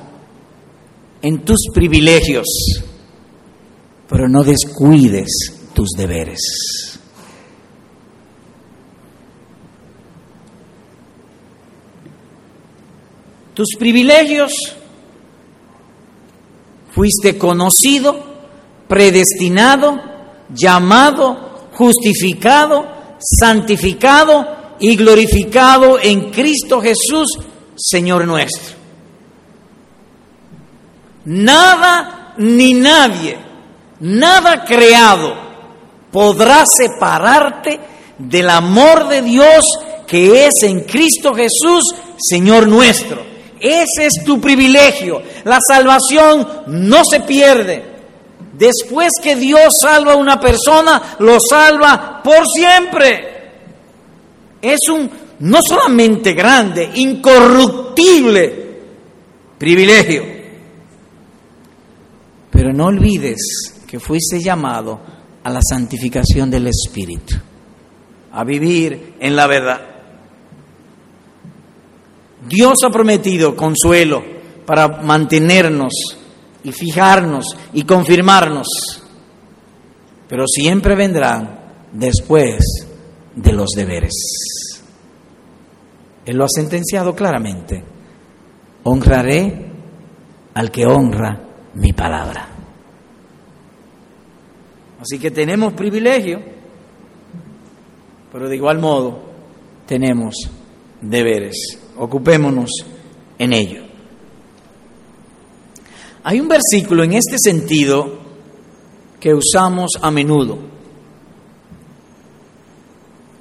A: en tus privilegios, pero no descuides tus deberes. Tus privilegios, fuiste conocido, predestinado, llamado, justificado, santificado y glorificado en Cristo Jesús, Señor nuestro. Nada ni nadie, nada creado podrá separarte del amor de Dios que es en Cristo Jesús, Señor nuestro. Ese es tu privilegio. La salvación no se pierde. Después que Dios salva a una persona, lo salva por siempre. Es un no solamente grande, incorruptible privilegio. Pero no olvides que fuiste llamado a la santificación del Espíritu, a vivir en la verdad. Dios ha prometido consuelo, para mantenernos y fijarnos y confirmarnos, pero siempre vendrán después de los deberes. Él lo ha sentenciado claramente. Honraré al que honra mi palabra. Así que tenemos privilegio, pero de igual modo tenemos deberes. Ocupémonos en ello. Hay un versículo en este sentido que usamos a menudo.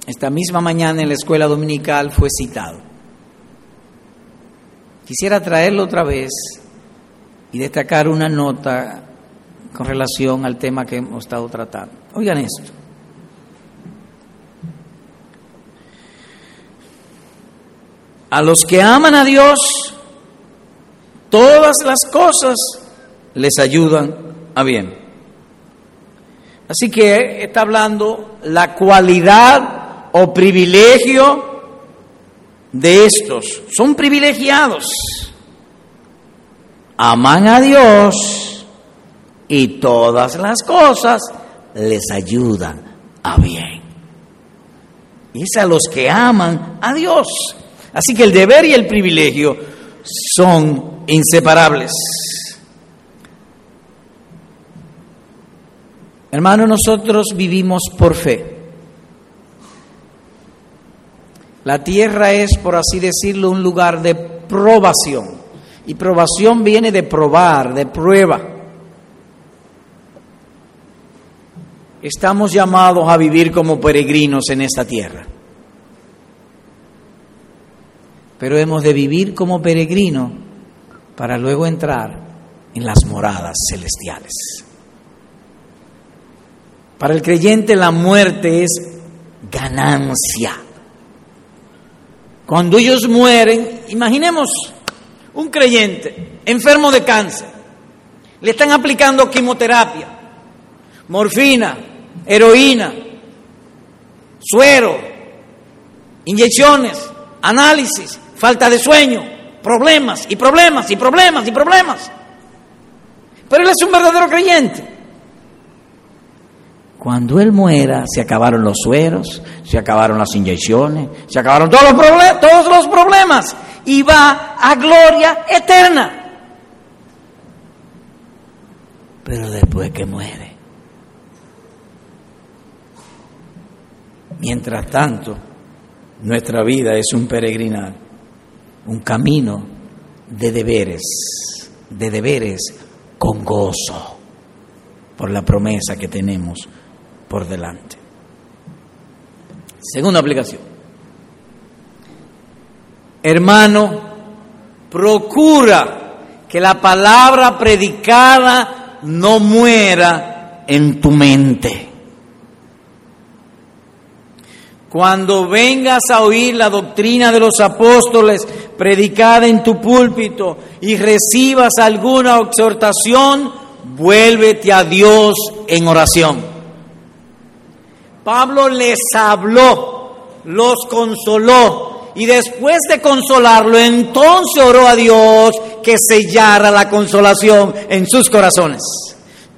A: Esta misma mañana en la escuela dominical fue citado. Quisiera traerlo otra vez y destacar una nota con relación al tema que hemos estado tratando. Oigan esto. A los que aman a Dios, todas las cosas les ayudan a bien. Así que está hablando la cualidad o privilegio de estos. Son privilegiados. Aman a Dios y todas las cosas les ayudan a bien. Y es a los que aman a Dios. Así que el deber y el privilegio son inseparables. Hermano, nosotros vivimos por fe. La tierra es, por así decirlo, un lugar de probación. Y probación viene de probar, de prueba. Estamos llamados a vivir como peregrinos en esta tierra. Pero hemos de vivir como peregrinos para luego entrar en las moradas celestiales. Para el creyente la muerte es ganancia. Cuando ellos mueren, imaginemos un creyente enfermo de cáncer, le están aplicando quimioterapia, morfina, heroína, suero, inyecciones, análisis, falta de sueño, problemas y problemas y problemas y problemas. Pero él es un verdadero creyente. Cuando él muera, se acabaron los sueros, se acabaron las inyecciones, se acabaron todos los, todos los problemas y va a gloria eterna. Pero después que muere. Mientras tanto, nuestra vida es un peregrinar, un camino de deberes, de deberes con gozo por la promesa que tenemos por delante. Segunda aplicación. Hermano, procura que la palabra predicada no muera en tu mente. Cuando vengas a oír la doctrina de los apóstoles predicada en tu púlpito y recibas alguna exhortación, vuélvete a Dios en oración. Pablo les habló, los consoló y después de consolarlo, entonces oró a Dios que sellara la consolación en sus corazones.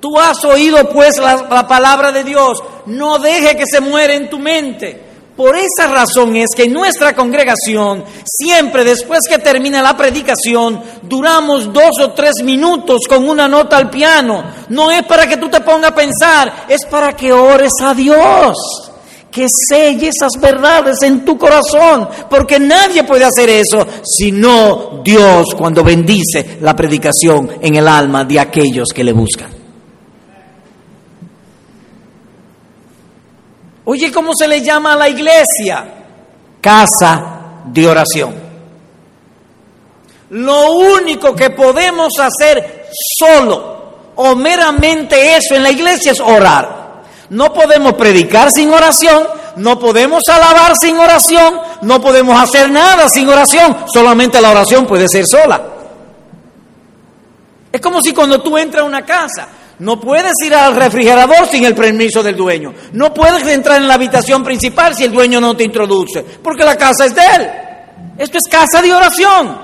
A: Tú has oído pues la, la, palabra de Dios, no deje que se muera en tu mente. Por esa razón es que en nuestra congregación, siempre después que termina la predicación, duramos dos o tres minutos con una nota al piano. No es para que tú te pongas a pensar, es para que ores a Dios, que selle esas verdades en tu corazón, porque nadie puede hacer eso sino Dios cuando bendice la predicación en el alma de aquellos que le buscan. Oye, ¿cómo se le llama a la iglesia? Casa de oración. Lo único que podemos hacer solo o meramente eso en la iglesia es orar. No podemos predicar sin oración, no podemos alabar sin oración, no podemos hacer nada sin oración, solamente la oración puede ser sola. Es como si cuando tú entras a una casa, no puedes ir al refrigerador sin el permiso del dueño. No puedes entrar en la habitación principal si el dueño no te introduce, porque la casa es de él. Esto es casa de oración.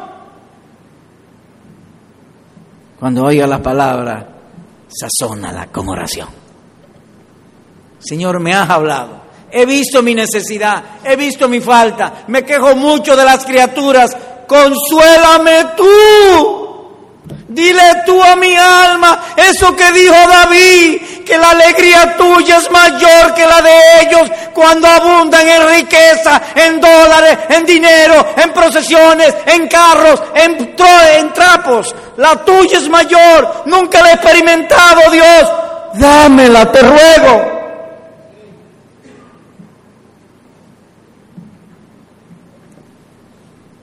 A: Cuando oiga la palabra, sazónala con oración. Señor, me has hablado. He visto mi necesidad, he visto mi falta, me quejo mucho de las criaturas. Consuélame tú. Dile tú a mi alma eso que dijo David, que la alegría tuya es mayor que la de ellos cuando abundan en riqueza, en dólares, en dinero, en procesiones, en carros, en, trapos. La tuya es mayor. Nunca la he experimentado, Dios. Dámela, te ruego.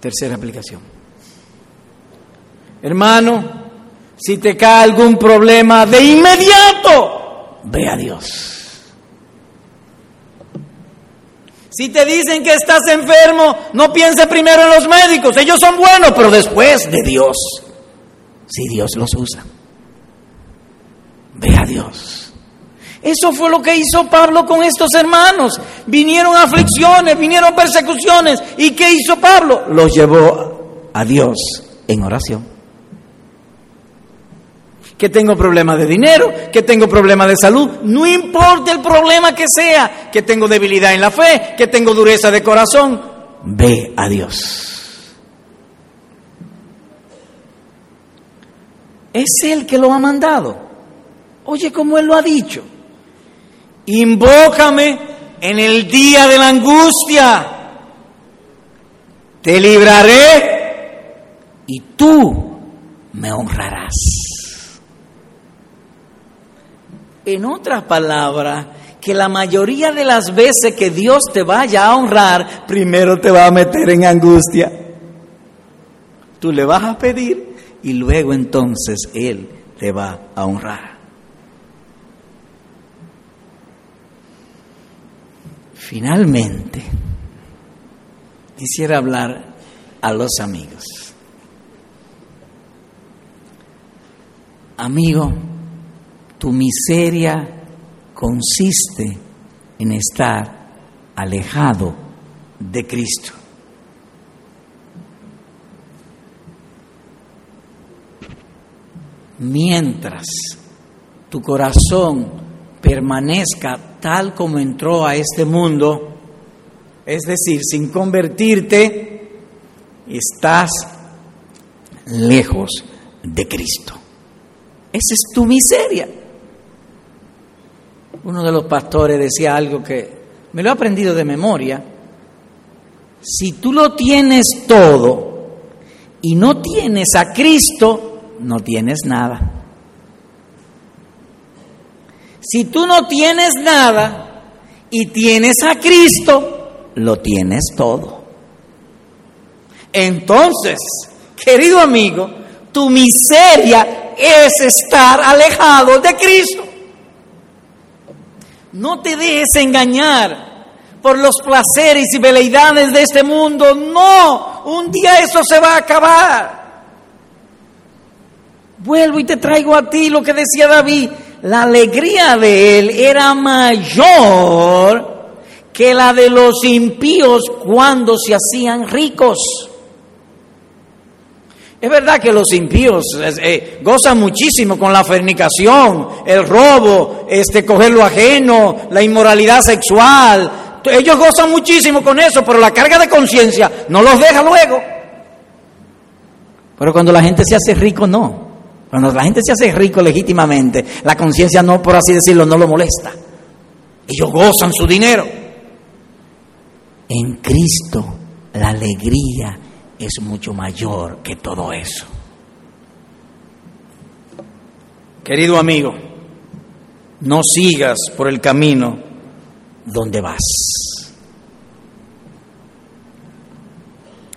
A: Tercera aplicación. Hermano, si te cae algún problema, de inmediato ve a Dios. Si te dicen que estás enfermo, no piense primero en los médicos, ellos son buenos, pero después de Dios, si Dios los usa. Ve a Dios. Eso fue lo que hizo Pablo con estos hermanos. Vinieron aflicciones, vinieron persecuciones. ¿Y qué hizo Pablo? Los llevó a Dios en oración. Que tengo problemas de dinero, que tengo problemas de salud, no importa el problema que sea, que tengo debilidad en la fe, que tengo dureza de corazón, ve a Dios. Es Él que lo ha mandado. Oye, como Él lo ha dicho. Invócame en el día de la angustia. Te libraré y tú me honrarás. En otras palabras, que la mayoría de las veces que Dios te vaya a honrar, primero te va a meter en angustia. Tú le vas a pedir y luego entonces Él te va a honrar. Finalmente, quisiera hablar a los amigos. Amigo, tu miseria consiste en estar alejado de Cristo. Mientras tu corazón permanezca tal como entró a este mundo, es decir, sin convertirte, estás lejos de Cristo. Esa es tu miseria. Uno de los pastores decía algo que me lo he aprendido de memoria. Si tú lo tienes todo y no tienes a Cristo, no tienes nada. Si tú no tienes nada y tienes a Cristo, lo tienes todo. Entonces, querido amigo, tu miseria es estar alejado de Cristo. No te dejes engañar por los placeres y veleidades de este mundo. No, un día eso se va a acabar. Vuelvo y te traigo a ti lo que decía David la alegría de él era mayor que la de los impíos cuando se hacían ricos. Es verdad que los impíos eh, gozan muchísimo con la fornicación, el robo, este, coger lo ajeno, la inmoralidad sexual. Ellos gozan muchísimo con eso, pero la carga de conciencia no los deja luego. Pero cuando la gente se hace rico, no. Cuando la gente se hace rico legítimamente, la conciencia no, por así decirlo, no lo molesta. Ellos gozan su dinero. En Cristo la alegría es mucho mayor que todo eso. Querido amigo, no sigas por el camino donde vas.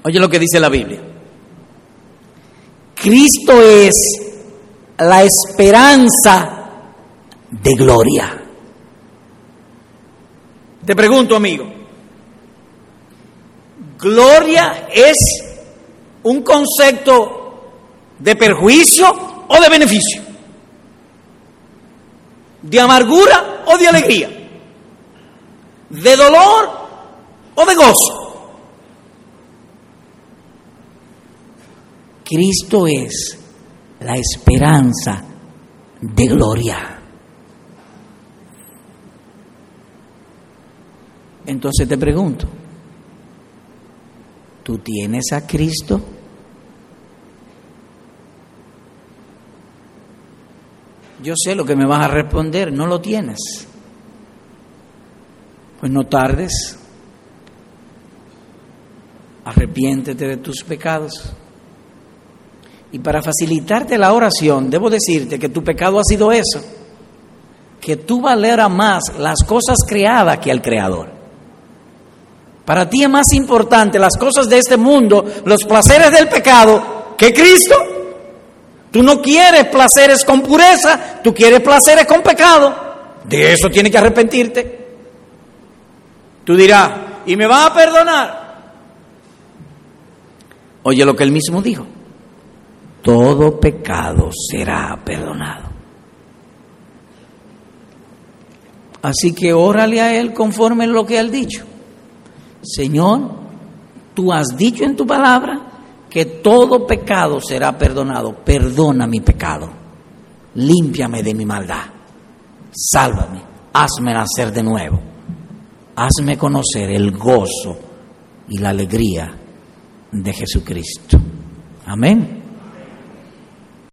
A: Oye lo que dice la Biblia. Cristo es la esperanza de gloria. Te pregunto, amigo, ¿gloria es un concepto de perjuicio o de beneficio? ¿De amargura o de alegría? ¿De dolor o de gozo? Cristo es la esperanza de gloria. Entonces te pregunto, ¿tú tienes a Cristo? Yo sé lo que me vas a responder, no lo tienes. Pues no tardes, arrepiéntete de tus pecados. Y para facilitarte la oración, debo decirte que tu pecado ha sido eso, que tú valeras más las cosas creadas que al Creador. Para ti es más importante las cosas de este mundo, los placeres del pecado, que Cristo. Tú no quieres placeres con pureza, tú quieres placeres con pecado. De eso tienes que arrepentirte. Tú dirás, ¿y me vas a perdonar? Oye lo que él mismo dijo. Todo pecado será perdonado. Así que órale a él conforme lo que él ha dicho. Señor, tú has dicho en tu palabra que todo pecado será perdonado. Perdona mi pecado. Límpiame de mi maldad. Sálvame. Hazme nacer de nuevo. Hazme conocer el gozo y la alegría de Jesucristo. Amén.